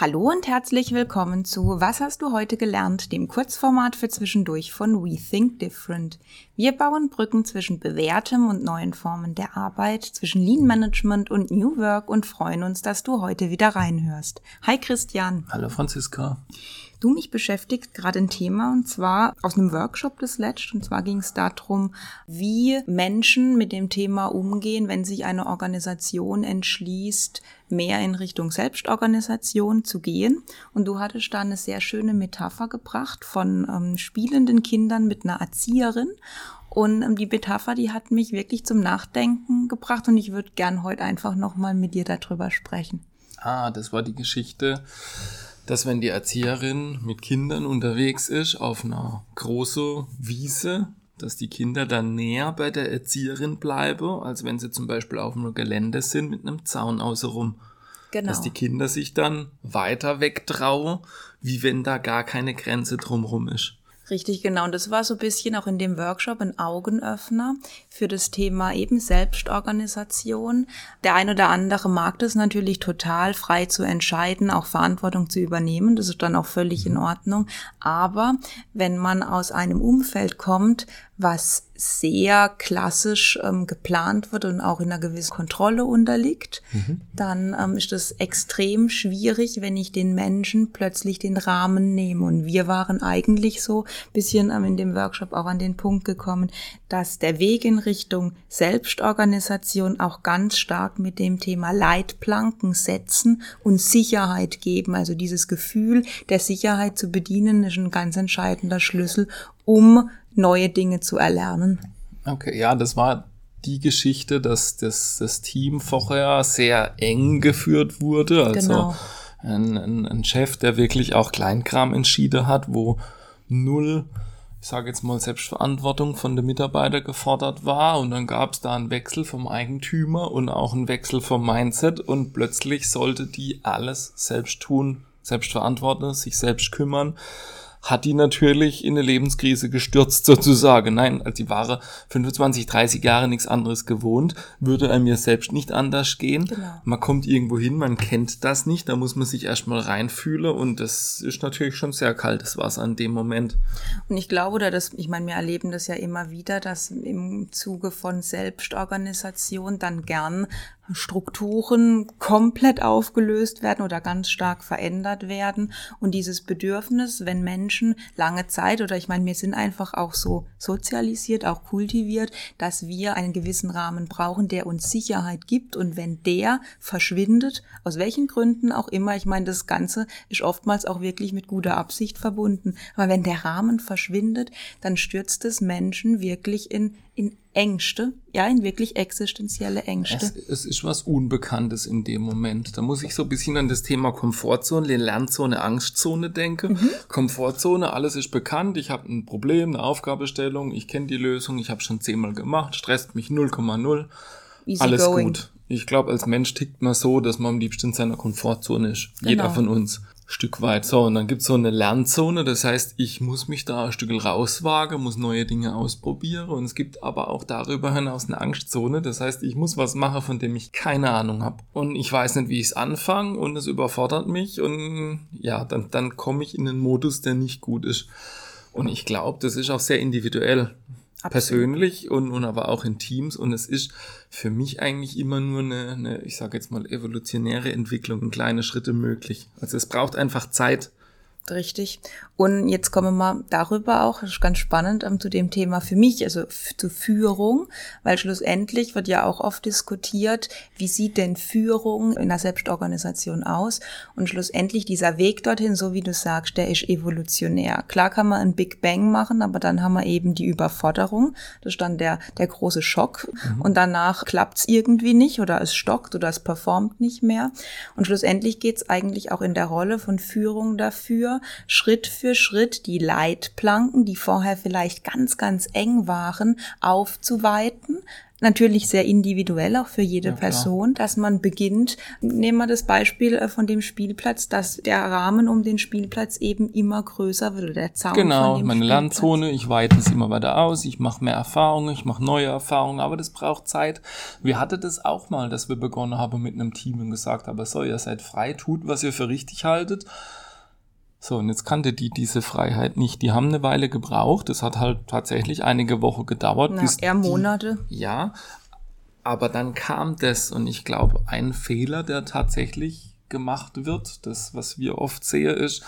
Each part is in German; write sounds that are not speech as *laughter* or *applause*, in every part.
Hallo und herzlich willkommen zu Was hast du heute gelernt, dem Kurzformat für zwischendurch von We Think Different. Wir bauen Brücken zwischen bewährtem und neuen Formen der Arbeit, zwischen Lean Management und New Work und freuen uns, dass du heute wieder reinhörst. Hi Christian. Hallo Franziska. Du, mich beschäftigt gerade ein Thema und zwar aus einem Workshop des Letzt. Und zwar ging es darum, wie Menschen mit dem Thema umgehen, wenn sich eine Organisation entschließt, mehr in Richtung Selbstorganisation zu gehen. Und du hattest da eine sehr schöne Metapher gebracht von ähm, spielenden Kindern mit einer Erzieherin. Und ähm, die Metapher, die hat mich wirklich zum Nachdenken gebracht und ich würde gern heute einfach nochmal mit dir darüber sprechen. Ah, das war die Geschichte dass wenn die Erzieherin mit Kindern unterwegs ist auf einer großen Wiese, dass die Kinder dann näher bei der Erzieherin bleiben, als wenn sie zum Beispiel auf einem Gelände sind mit einem Zaun außenrum. Genau. Dass die Kinder sich dann weiter wegtrauen, wie wenn da gar keine Grenze drumherum ist. Richtig, genau. Und das war so ein bisschen auch in dem Workshop ein Augenöffner für das Thema eben Selbstorganisation. Der ein oder andere mag das natürlich total, frei zu entscheiden, auch Verantwortung zu übernehmen. Das ist dann auch völlig in Ordnung. Aber wenn man aus einem Umfeld kommt, was sehr klassisch ähm, geplant wird und auch in einer gewissen Kontrolle unterliegt, mhm. dann ähm, ist es extrem schwierig, wenn ich den Menschen plötzlich den Rahmen nehme. Und wir waren eigentlich so bisschen ähm, in dem Workshop auch an den Punkt gekommen, dass der Weg in Richtung Selbstorganisation auch ganz stark mit dem Thema Leitplanken setzen und Sicherheit geben. Also dieses Gefühl der Sicherheit zu bedienen ist ein ganz entscheidender Schlüssel, um neue Dinge zu erlernen. Okay, ja, das war die Geschichte, dass das, das Team vorher sehr eng geführt wurde. Also genau. ein, ein, ein Chef, der wirklich auch Kleinkram entschieden hat, wo null, ich sage jetzt mal, Selbstverantwortung von den Mitarbeitern gefordert war. Und dann gab es da einen Wechsel vom Eigentümer und auch einen Wechsel vom Mindset. Und plötzlich sollte die alles selbst tun, selbst verantworten, sich selbst kümmern hat die natürlich in eine Lebenskrise gestürzt *laughs* sozusagen. Nein, als die Ware 25, 30 Jahre nichts anderes gewohnt, würde einem ja selbst nicht anders gehen. Genau. Man kommt irgendwo hin, man kennt das nicht, da muss man sich erstmal reinfühlen und das ist natürlich schon sehr kaltes Wasser in dem Moment. Und ich glaube, oder das, ich meine, wir erleben das ja immer wieder, dass im Zuge von Selbstorganisation dann gern Strukturen komplett aufgelöst werden oder ganz stark verändert werden. Und dieses Bedürfnis, wenn Menschen lange Zeit oder ich meine, wir sind einfach auch so sozialisiert, auch kultiviert, dass wir einen gewissen Rahmen brauchen, der uns Sicherheit gibt. Und wenn der verschwindet, aus welchen Gründen auch immer, ich meine, das Ganze ist oftmals auch wirklich mit guter Absicht verbunden. Aber wenn der Rahmen verschwindet, dann stürzt es Menschen wirklich in, in Ängste, ja, in wirklich existenzielle Ängste. Es, es, ist was Unbekanntes in dem Moment. Da muss ich so ein bisschen an das Thema Komfortzone, Lernzone, Angstzone denken. Mhm. Komfortzone, alles ist bekannt, ich habe ein Problem, eine Aufgabestellung, ich kenne die Lösung, ich habe schon zehnmal gemacht, stresst mich 0,0. Alles going. gut. Ich glaube, als Mensch tickt man so, dass man am liebsten in seiner Komfortzone ist. Genau. Jeder von uns. Stück weit. So, und dann gibt's so eine Lernzone, das heißt, ich muss mich da ein Stück rauswagen, muss neue Dinge ausprobieren und es gibt aber auch darüber hinaus eine Angstzone, das heißt, ich muss was machen, von dem ich keine Ahnung habe. Und ich weiß nicht, wie ich es anfange und es überfordert mich und ja, dann, dann komme ich in einen Modus, der nicht gut ist. Und ich glaube, das ist auch sehr individuell. Absolut. persönlich und, und aber auch in Teams. Und es ist für mich eigentlich immer nur eine, eine ich sage jetzt mal, evolutionäre Entwicklung in kleine Schritte möglich. Also es braucht einfach Zeit, Richtig. Und jetzt kommen wir mal darüber auch, das ist ganz spannend, um, zu dem Thema für mich, also zur Führung, weil schlussendlich wird ja auch oft diskutiert, wie sieht denn Führung in der Selbstorganisation aus? Und schlussendlich dieser Weg dorthin, so wie du sagst, der ist evolutionär. Klar kann man einen Big Bang machen, aber dann haben wir eben die Überforderung. Das ist dann der, der große Schock. Mhm. Und danach klappt's irgendwie nicht oder es stockt oder es performt nicht mehr. Und schlussendlich geht's eigentlich auch in der Rolle von Führung dafür, dafür, Schritt für Schritt die Leitplanken, die vorher vielleicht ganz, ganz eng waren, aufzuweiten, natürlich sehr individuell auch für jede ja, Person, dass man beginnt. Nehmen wir das Beispiel äh, von dem Spielplatz, dass der Rahmen um den Spielplatz eben immer größer wird, der Zaun Genau, von dem meine Landzone, ich weite es immer weiter aus, ich mache mehr Erfahrungen, ich mache neue Erfahrungen, aber das braucht Zeit. Wir hatten das auch mal, dass wir begonnen haben mit einem Team und gesagt haben, so, ihr seid frei, tut, was ihr für richtig haltet. So, und jetzt kannte die diese Freiheit nicht. Die haben eine Weile gebraucht. Das hat halt tatsächlich einige Wochen gedauert. Na, bis eher Monate. Die, ja, aber dann kam das und ich glaube, ein Fehler, der tatsächlich gemacht wird, das, was wir oft sehen, ist,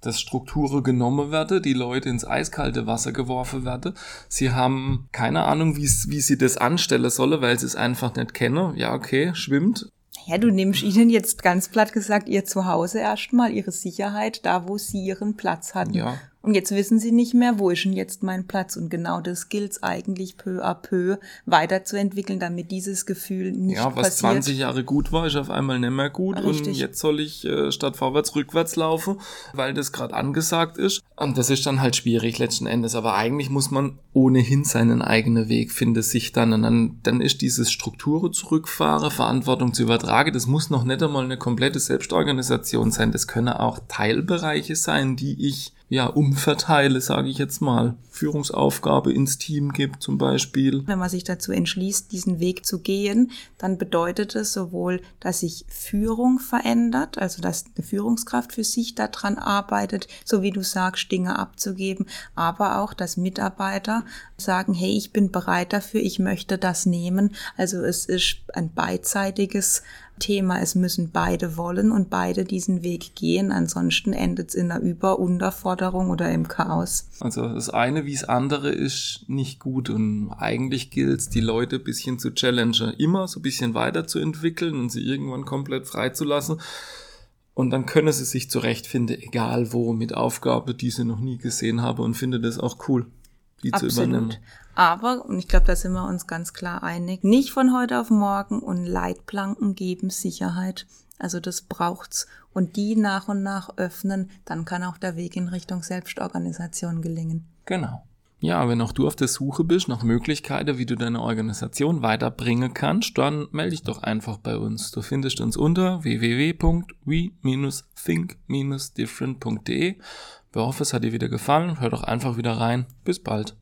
dass Strukturen genommen werden, die Leute ins eiskalte Wasser geworfen werden. Sie haben keine Ahnung, wie sie das anstellen sollen, weil sie es einfach nicht kennen. Ja, okay, schwimmt. Ja, du nimmst ihnen jetzt ganz platt gesagt ihr Zuhause erstmal, ihre Sicherheit, da wo sie ihren Platz hatten. Ja. Und jetzt wissen sie nicht mehr, wo ist denn jetzt mein Platz? Und genau das gilt es eigentlich peu à peu weiterzuentwickeln, damit dieses Gefühl nicht passiert. Ja, was passiert. 20 Jahre gut war, ist auf einmal nicht mehr gut. Richtig. Und jetzt soll ich äh, statt vorwärts rückwärts laufen, weil das gerade angesagt ist. Und das ist dann halt schwierig letzten Endes. Aber eigentlich muss man ohnehin seinen eigenen Weg finden, sich dann. Und dann, dann ist dieses Strukturen zurückfahren, Verantwortung zu übertragen. Das muss noch nicht einmal eine komplette Selbstorganisation sein. Das können auch Teilbereiche sein, die ich ja, umverteile, sage ich jetzt mal, Führungsaufgabe ins Team gibt zum Beispiel. Wenn man sich dazu entschließt, diesen Weg zu gehen, dann bedeutet es sowohl, dass sich Führung verändert, also dass eine Führungskraft für sich daran arbeitet, so wie du sagst, Dinge abzugeben, aber auch, dass Mitarbeiter sagen, hey, ich bin bereit dafür, ich möchte das nehmen. Also es ist ein beidseitiges Thema. Es müssen beide wollen und beide diesen Weg gehen. Ansonsten endet es in einer Über-, Unterforderung oder im Chaos. Also das eine wie das andere ist nicht gut und eigentlich gilt es, die Leute ein bisschen zu challengen, immer so ein bisschen weiterzuentwickeln und sie irgendwann komplett freizulassen. Und dann können sie sich zurechtfinden, egal wo, mit Aufgabe, die sie noch nie gesehen haben und finde das auch cool die Absolut. zu übernehmen. Aber, und ich glaube, da sind wir uns ganz klar einig, nicht von heute auf morgen und Leitplanken geben Sicherheit. Also das braucht's. Und die nach und nach öffnen, dann kann auch der Weg in Richtung Selbstorganisation gelingen. Genau. Ja, wenn auch du auf der Suche bist nach Möglichkeiten, wie du deine Organisation weiterbringen kannst, dann melde dich doch einfach bei uns. Du findest uns unter www.we-think-different.de. Wir hoffen, es hat dir wieder gefallen. Hör doch einfach wieder rein. Bis bald.